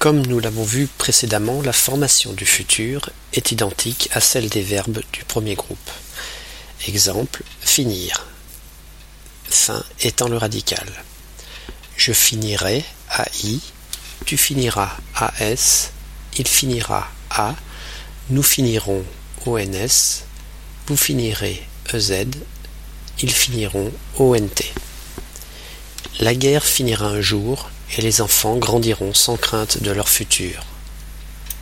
Comme nous l'avons vu précédemment, la formation du futur est identique à celle des verbes du premier groupe. Exemple, finir. Fin étant le radical. Je finirai AI, tu finiras AS, il finira A, nous finirons ONS, vous finirez EZ, ils finiront ONT. La guerre finira un jour et les enfants grandiront sans crainte de leur futur.